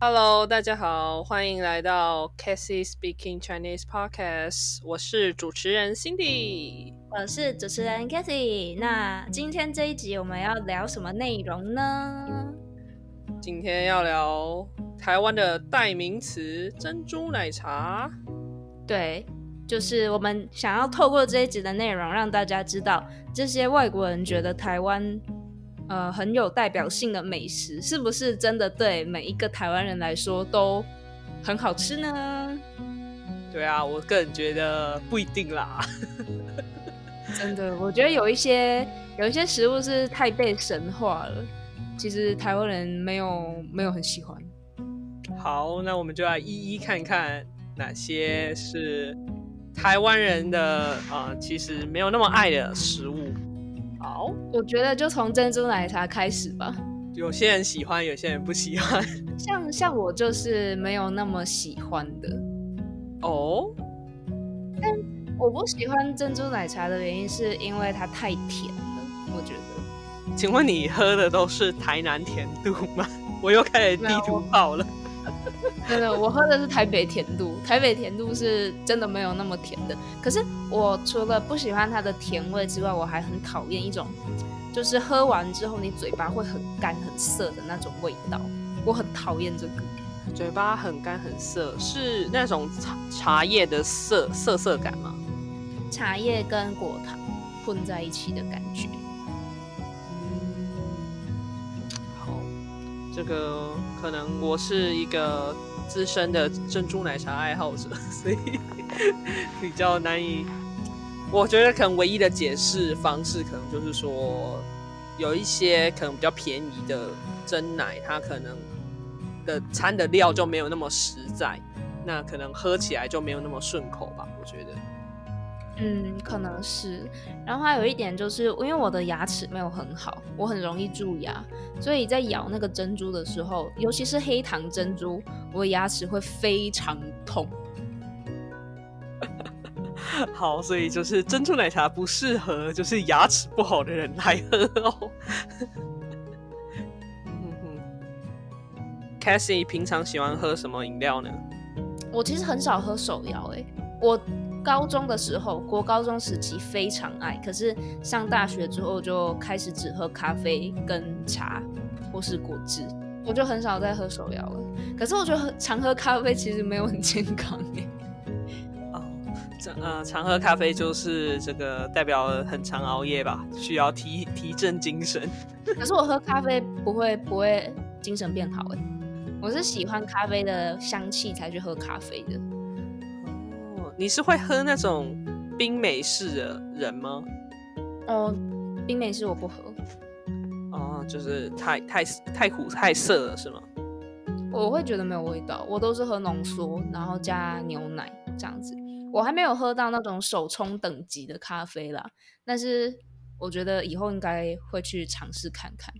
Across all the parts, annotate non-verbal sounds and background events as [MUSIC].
Hello，大家好，欢迎来到 Cassie Speaking Chinese Podcast，我是主持人 Cindy，我是主持人 Cassie。那今天这一集我们要聊什么内容呢？今天要聊台湾的代名词珍珠奶茶。对，就是我们想要透过这一集的内容，让大家知道这些外国人觉得台湾。呃，很有代表性的美食，是不是真的对每一个台湾人来说都很好吃呢？对啊，我个人觉得不一定啦。真的，我觉得有一些有一些食物是太被神化了，其实台湾人没有没有很喜欢。好，那我们就来一一看看哪些是台湾人的啊，其实没有那么爱的食物。好，我觉得就从珍珠奶茶开始吧。有些人喜欢，有些人不喜欢。像像我就是没有那么喜欢的。哦。但我不喜欢珍珠奶茶的原因是因为它太甜了，我觉得。请问你喝的都是台南甜度吗？我又开始地图炮了。真的，我喝的是台北甜度，台北甜度是真的没有那么甜的。可是我除了不喜欢它的甜味之外，我还很讨厌一种，就是喝完之后你嘴巴会很干很涩的那种味道。我很讨厌这个，嘴巴很干很涩，是那种茶茶叶的涩涩涩感吗？茶叶跟果糖混在一起的感觉。这个可能我是一个资深的珍珠奶茶爱好者，[LAUGHS] 所以比较难以。我觉得可能唯一的解释方式，可能就是说，有一些可能比较便宜的真奶，它可能的掺的料就没有那么实在，那可能喝起来就没有那么顺口吧。我觉得。嗯，可能是。然后还有一点就是，因为我的牙齿没有很好，我很容易蛀牙，所以在咬那个珍珠的时候，尤其是黑糖珍珠，我的牙齿会非常痛。[LAUGHS] 好，所以就是珍珠奶茶不适合就是牙齿不好的人来喝哦。[LAUGHS] 嗯哼，Cassie 平常喜欢喝什么饮料呢？我其实很少喝手摇，哎，我。高中的时候，国高中时期非常爱，可是上大学之后就开始只喝咖啡跟茶，或是果汁，我就很少再喝手摇了。可是我觉得常喝咖啡其实没有很健康诶。哦，这呃，常喝咖啡就是这个代表很常熬夜吧，需要提提振精神。[LAUGHS] 可是我喝咖啡不会不会精神变好诶，我是喜欢咖啡的香气才去喝咖啡的。你是会喝那种冰美式的人吗？哦，冰美式我不喝。哦，就是太太太苦太涩了，是吗？我会觉得没有味道，我都是喝浓缩，然后加牛奶这样子。我还没有喝到那种手冲等级的咖啡啦，但是我觉得以后应该会去尝试看看。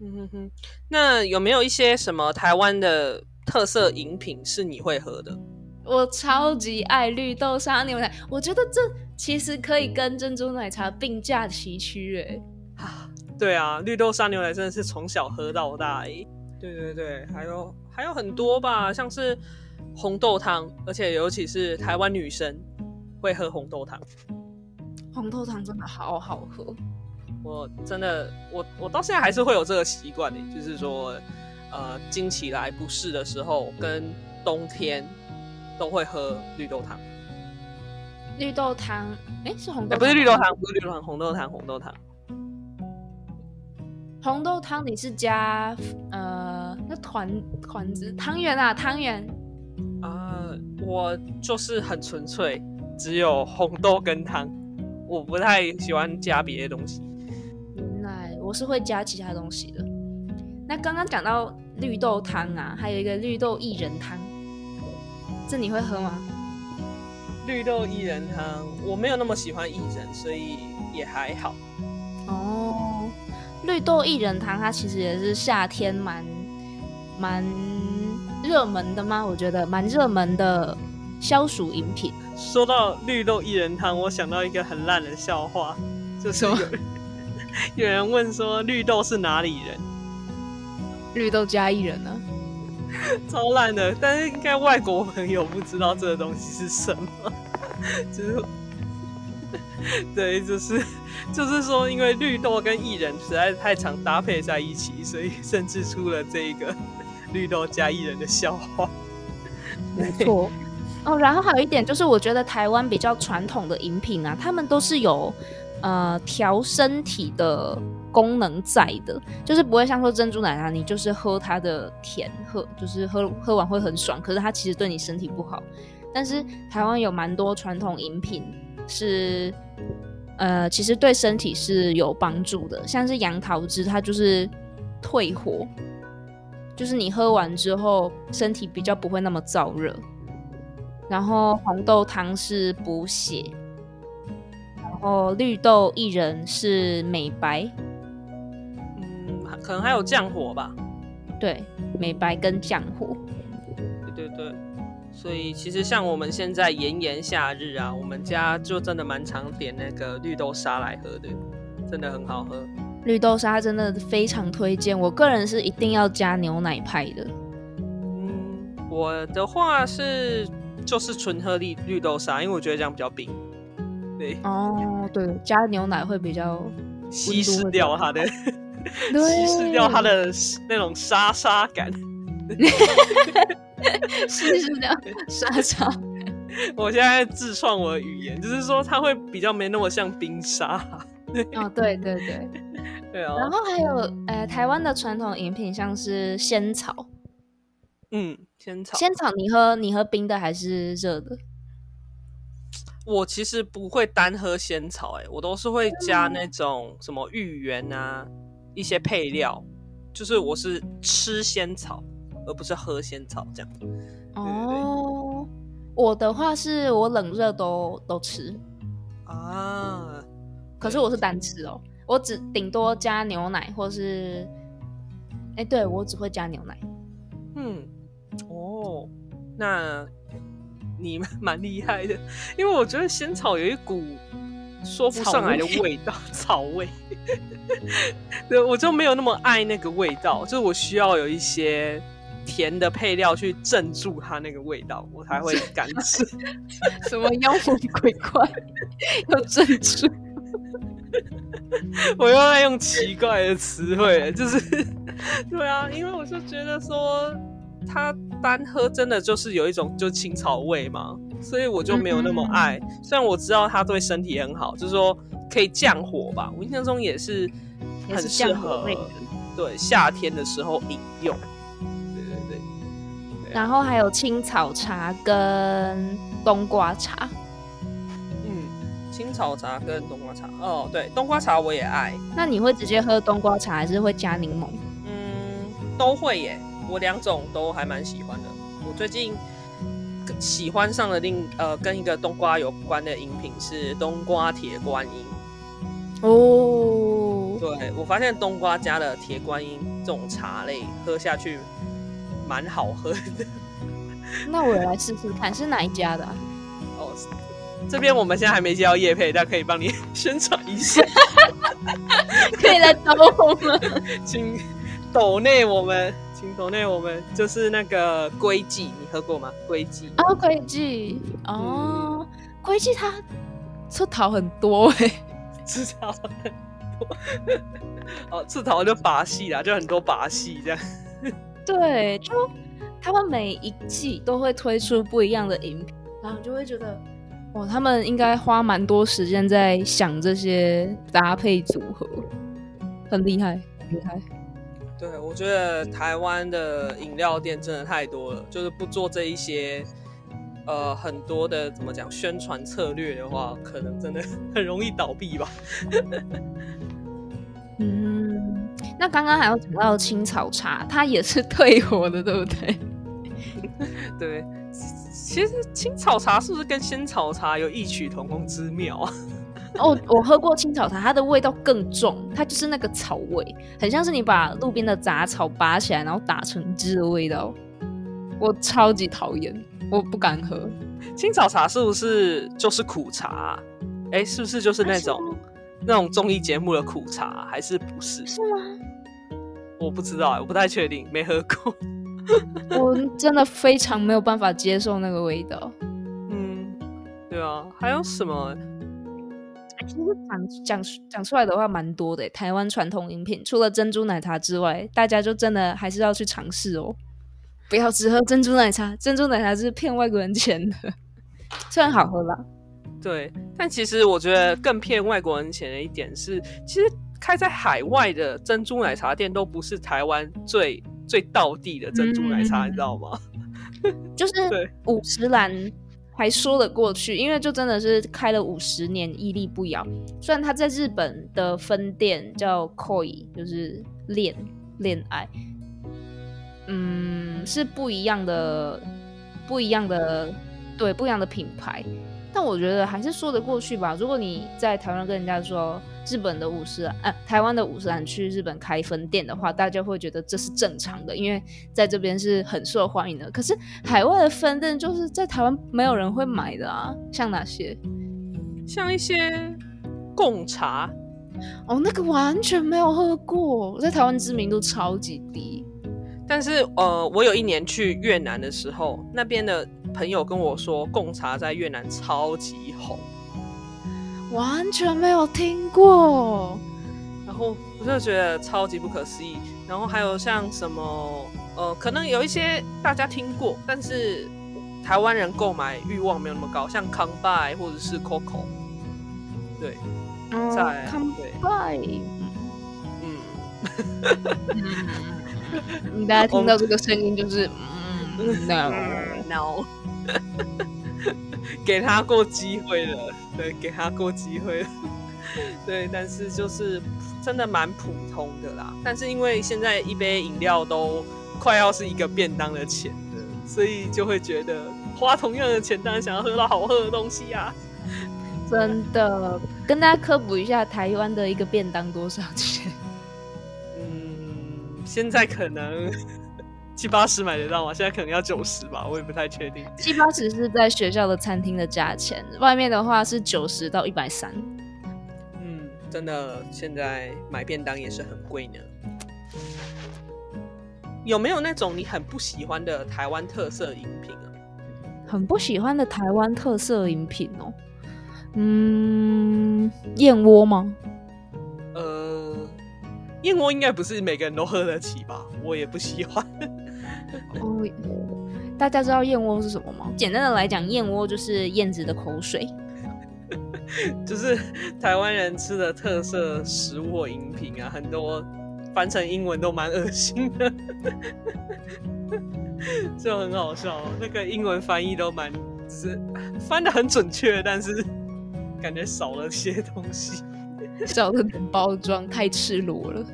嗯哼哼，那有没有一些什么台湾的特色饮品是你会喝的？我超级爱绿豆沙牛奶，我觉得这其实可以跟珍珠奶茶并驾齐驱诶。啊，对啊，绿豆沙牛奶真的是从小喝到大诶。对对对，还有还有很多吧，像是红豆汤，而且尤其是台湾女生会喝红豆汤。红豆汤真的好好喝，我真的我我到现在还是会有这个习惯的，就是说，呃，经起来不适的时候跟冬天。都会喝绿豆汤，绿豆汤，哎，是红豆，不是绿豆汤，不是绿豆汤，红豆汤，红豆汤，红豆汤，你是加呃，那团团子汤圆啊，汤圆啊，我就是很纯粹，只有红豆跟汤，我不太喜欢加别的东西。原来我是会加其他东西的。那刚刚讲到绿豆汤啊，还有一个绿豆薏仁汤。这你会喝吗？绿豆薏仁汤，我没有那么喜欢薏仁，所以也还好。哦，绿豆薏仁汤它其实也是夏天蛮蛮热门的吗？我觉得蛮热门的消暑饮品。说到绿豆薏仁汤，我想到一个很烂的笑话，就是有 [LAUGHS] 有人问说绿豆是哪里人？绿豆加薏仁呢？[LAUGHS] 超烂的。但是应该外国朋友不知道这个东西是什么，[LAUGHS] 就是 [LAUGHS] 对，就是就是说，因为绿豆跟薏仁实在是太常搭配在一起，所以甚至出了这一个绿豆加薏仁的笑话。没错。哦，然后还有一点就是，我觉得台湾比较传统的饮品啊，他们都是有呃调身体的功能在的，就是不会像说珍珠奶茶，你就是喝它的甜，喝就是喝喝完会很爽，可是它其实对你身体不好。但是台湾有蛮多传统饮品是呃，其实对身体是有帮助的，像是杨桃汁，它就是退火，就是你喝完之后身体比较不会那么燥热。然后红豆汤是补血，然后绿豆薏仁是美白，可能还有降火吧。对，美白跟降火。对对对，所以其实像我们现在炎炎夏日啊，我们家就真的蛮常点那个绿豆沙来喝的，真的很好喝。绿豆沙真的非常推荐，我个人是一定要加牛奶派的。嗯，我的话是。就是纯喝绿绿豆沙，因为我觉得这样比较冰。对哦，对，加牛奶会比较稀释掉它的，[LAUGHS] 稀释掉它的那种沙沙感。[LAUGHS] 稀释掉沙沙。[LAUGHS] 我现在自创我的语言，就是说它会比较没那么像冰沙。哦，对对对，对啊。然后还有呃，台湾的传统饮品像是仙草。嗯，仙草。仙草，你喝你喝冰的还是热的？我其实不会单喝仙草，哎，我都是会加那种什么芋圆啊，一些配料。就是我是吃仙草，而不是喝仙草这样。哦，我的话是我冷热都都吃啊，可是我是单吃哦，我只顶多加牛奶，或是，哎，对我只会加牛奶。嗯。哦，那你 [LAUGHS] 蛮厉害的，因为我觉得仙草有一股说不上来的味道，[LAUGHS] 草味。对，我就没有那么爱那个味道，就是我需要有一些甜的配料去镇住它那个味道，我才会敢吃。[LAUGHS] 什么妖魔鬼怪要镇住？[LAUGHS] 我又在用奇怪的词汇，就是对啊，因为我是觉得说。它单喝真的就是有一种就青草味嘛，所以我就没有那么爱。虽然我知道它对身体很好，就是说可以降火吧。我印象中也是很适合对夏天的时候饮用。对对对。然后还有青草茶跟冬瓜茶。嗯，青草茶跟冬瓜茶。哦，对，冬瓜茶我也爱。那你会直接喝冬瓜茶，还是会加柠檬？嗯，都会耶。我两种都还蛮喜欢的。我最近喜欢上了另呃跟一个冬瓜有关的饮品是冬瓜铁观音。哦，对我发现冬瓜加了铁观音这种茶类喝下去蛮好喝的。[LAUGHS] 那我来试试看是哪一家的？哦，这边我们现在还没接到叶配，但可以帮你 [LAUGHS] 宣传一下。[LAUGHS] 可以来找我们，请抖内我们。青头内我们就是那个龟记，你喝过吗？龟记哦，龟记哦，龟记它出桃很多哎，[LAUGHS] 出桃很多 [LAUGHS] 哦，出桃就把戏啦，就很多把戏这样。[LAUGHS] 对，就他们每一季都会推出不一样的饮品，然后就会觉得哇，他们应该花蛮多时间在想这些搭配组合，很厉害，很厉害。对，我觉得台湾的饮料店真的太多了，就是不做这一些，呃，很多的怎么讲宣传策略的话，可能真的很容易倒闭吧。[LAUGHS] 嗯，那刚刚还有讲到青草茶，它也是退火的，对不对？[LAUGHS] 对，其实青草茶是不是跟仙草茶有异曲同工之妙啊？哦，我喝过青草茶，它的味道更重，它就是那个草味，很像是你把路边的杂草拔起来，然后打成汁的味道。我超级讨厌，我不敢喝。青草茶是不是就是苦茶？哎，是不是就是那种那种综艺节目的苦茶，还是不是？是吗？我不知道，我不太确定，没喝过。[LAUGHS] 我真的非常没有办法接受那个味道。嗯，对啊，还有什么？其实讲讲讲出来的话蛮多的，台湾传统饮品除了珍珠奶茶之外，大家就真的还是要去尝试哦，不要只喝珍珠奶茶，珍珠奶茶是骗外国人钱的，虽然好喝啦。对，但其实我觉得更骗外国人钱的一点是，其实开在海外的珍珠奶茶店都不是台湾最最道地的珍珠奶茶，你知道吗？[LAUGHS] 就是五十兰。还说得过去，因为就真的是开了五十年，屹立不摇。虽然他在日本的分店叫 Koi，就是恋恋爱，嗯，是不一样的，不一样的，对，不一样的品牌。但我觉得还是说得过去吧。如果你在台湾跟人家说日本的五十呃，台湾的五十兰去日本开分店的话，大家会觉得这是正常的，因为在这边是很受欢迎的。可是海外的分店就是在台湾没有人会买的啊，像哪些？像一些贡茶，哦，那个完全没有喝过，在台湾知名度超级低。但是呃，我有一年去越南的时候，那边的。朋友跟我说，贡茶在越南超级红，完全没有听过。然后我就觉得超级不可思议。然后还有像什么，呃，可能有一些大家听过，但是台湾人购买欲望没有那么高，像康拜或者是 Coco，对，在康拜，嗯，[LAUGHS] 大家听到这个声音就是，嗯，no，no。[LAUGHS] [LAUGHS] 给他过机会了，对，给他过机会了，[LAUGHS] 对，但是就是真的蛮普通的啦。但是因为现在一杯饮料都快要是一个便当的钱了，所以就会觉得花同样的钱，当然想要喝到好喝的东西啊。真的，跟大家科普一下，台湾的一个便当多少钱？嗯，现在可能。七八十买得到吗？现在可能要九十吧，我也不太确定。七八十是在学校的餐厅的价钱，外面的话是九十到一百三。嗯，真的，现在买便当也是很贵呢。有没有那种你很不喜欢的台湾特色饮品啊？很不喜欢的台湾特色饮品哦。嗯，燕窝吗？呃，燕窝应该不是每个人都喝得起吧？我也不喜欢。哦，大家知道燕窝是什么吗？简单的来讲，燕窝就是燕子的口水，[LAUGHS] 就是台湾人吃的特色食物或饮品啊，很多翻成英文都蛮恶心的，[LAUGHS] 就很好笑。那个英文翻译都蛮，就是翻的很准确，但是感觉少了些东西，[LAUGHS] 少了点包装，太赤裸了。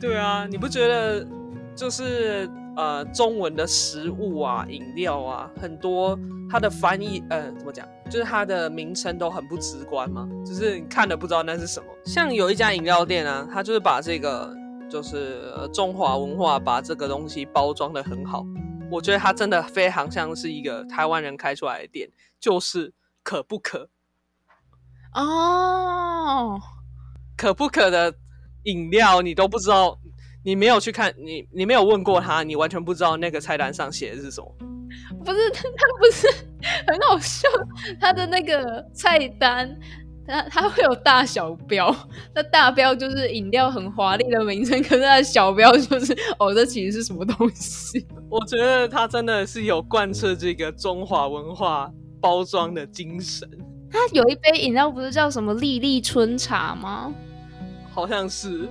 对啊，你不觉得就是？呃，中文的食物啊、饮料啊，很多它的翻译，呃，怎么讲？就是它的名称都很不直观嘛，就是你看了不知道那是什么。像有一家饮料店啊，它就是把这个，就是中华文化，把这个东西包装的很好。我觉得它真的非常像是一个台湾人开出来的店，就是可不可哦，可不可的饮料你都不知道。你没有去看，你你没有问过他，你完全不知道那个菜单上写的是什么。不是他，他不是很好笑，他的那个菜单，他他会有大小标，那大标就是饮料很华丽的名称，可是他的小标就是哦，这其实是什么东西？我觉得他真的是有贯彻这个中华文化包装的精神。他有一杯饮料不是叫什么丽丽春茶吗？好像是。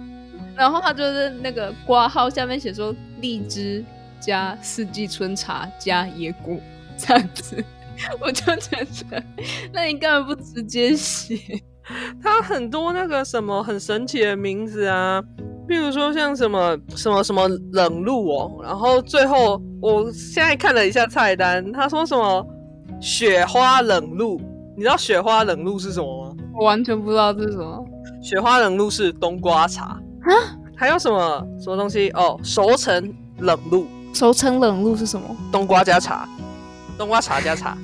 然后他就是那个挂号下面写说荔枝加四季春茶加野果这样子，[LAUGHS] 我就觉得，那你干嘛不直接写？[LAUGHS] 他很多那个什么很神奇的名字啊，比如说像什么什么什么冷露哦，然后最后我现在看了一下菜单，他说什么雪花冷露，你知道雪花冷露是什么吗？我完全不知道这是什么。雪花冷露是冬瓜茶。啊，还有什么什么东西哦？熟成冷露，熟成冷露是什么？冬瓜加茶，冬瓜茶加茶，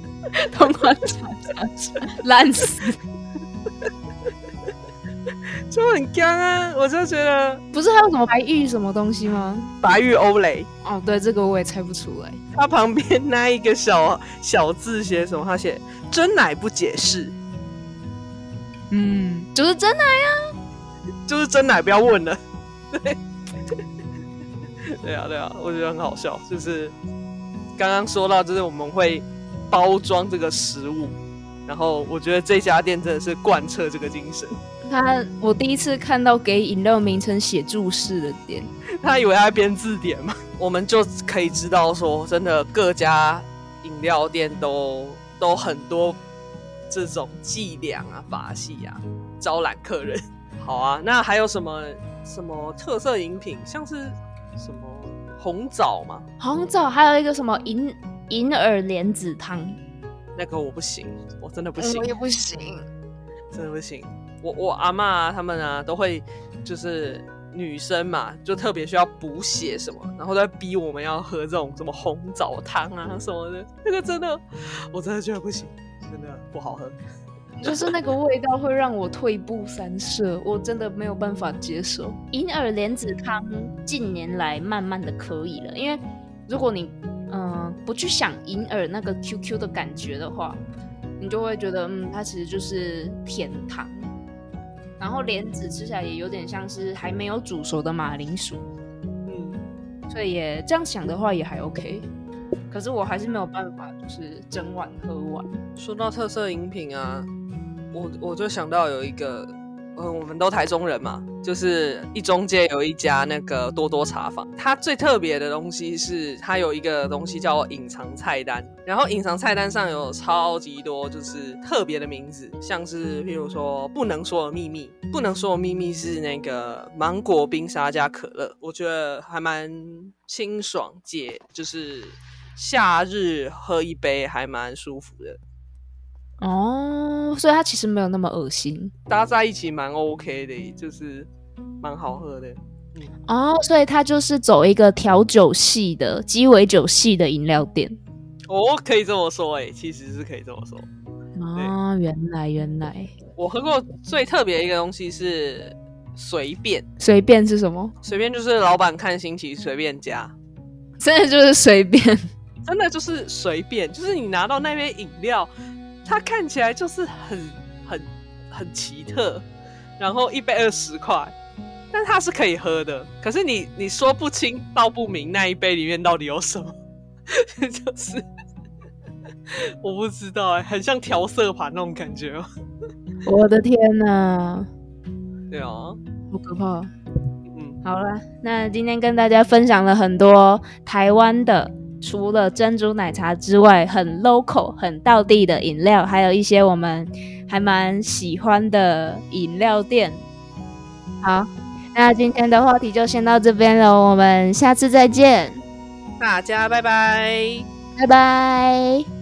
[LAUGHS] 冬瓜茶加茶，烂死。就很干啊！我就觉得不是还有什么白玉什么东西吗？白玉欧蕾，哦，对，这个我也猜不出来。它旁边那一个小小字写什么？他写真奶不解释，嗯，就是真奶呀，就是真奶，不要问了。对，[LAUGHS] 对啊，对啊，我觉得很好笑。就是刚刚说到，就是我们会包装这个食物，然后我觉得这家店真的是贯彻这个精神。他，我第一次看到给饮料名称写注释的店，他以为他在编字典嘛？我们就可以知道说，真的各家饮料店都都很多这种伎俩啊、把戏啊，招揽客人。好啊，那还有什么什么特色饮品，像是什么红枣吗？红枣，还有一个什么银银耳莲子汤，那个我不行，我真的不行，我也不行，真的不行。我我阿妈他们啊，都会就是女生嘛，就特别需要补血什么，然后在逼我们要喝这种什么红枣汤啊什么的。那个真的，我真的觉得不行，真的不好喝。就是那个味道会让我退步三舍，我真的没有办法接受。银耳莲子汤近年来慢慢的可以了，因为如果你嗯不去想银耳那个 QQ 的感觉的话，你就会觉得嗯它其实就是甜汤。然后莲子吃起来也有点像是还没有煮熟的马铃薯，嗯，所以也这样想的话也还 OK，可是我还是没有办法，就是整碗喝完。说到特色饮品啊，我我就想到有一个。嗯，我们都台中人嘛，就是一中街有一家那个多多茶坊，它最特别的东西是它有一个东西叫隐藏菜单，然后隐藏菜单上有超级多就是特别的名字，像是譬如说不能说的秘密，不能说的秘密是那个芒果冰沙加可乐，我觉得还蛮清爽解，就是夏日喝一杯还蛮舒服的。哦，所以它其实没有那么恶心，搭在一起蛮 OK 的，就是蛮好喝的。哦，所以它就是走一个调酒系的鸡尾酒系的饮料店。哦，可以这么说，哎，其实是可以这么说。啊，原来原来，我喝过最特别一个东西是随便，随便是什么？随便就是老板看心情随便加，真的就是随便，真的就是随便，就是你拿到那杯饮料。它看起来就是很很很奇特，然后一杯二十块，但它是可以喝的。可是你你说不清道不明那一杯里面到底有什么，[LAUGHS] 就是我不知道哎，很像调色盘那种感觉。我的天哪！对啊，好可怕。嗯，好了，那今天跟大家分享了很多台湾的。除了珍珠奶茶之外，很 local、很道地的饮料，还有一些我们还蛮喜欢的饮料店。好，那今天的话题就先到这边了，我们下次再见，大家拜拜，拜拜。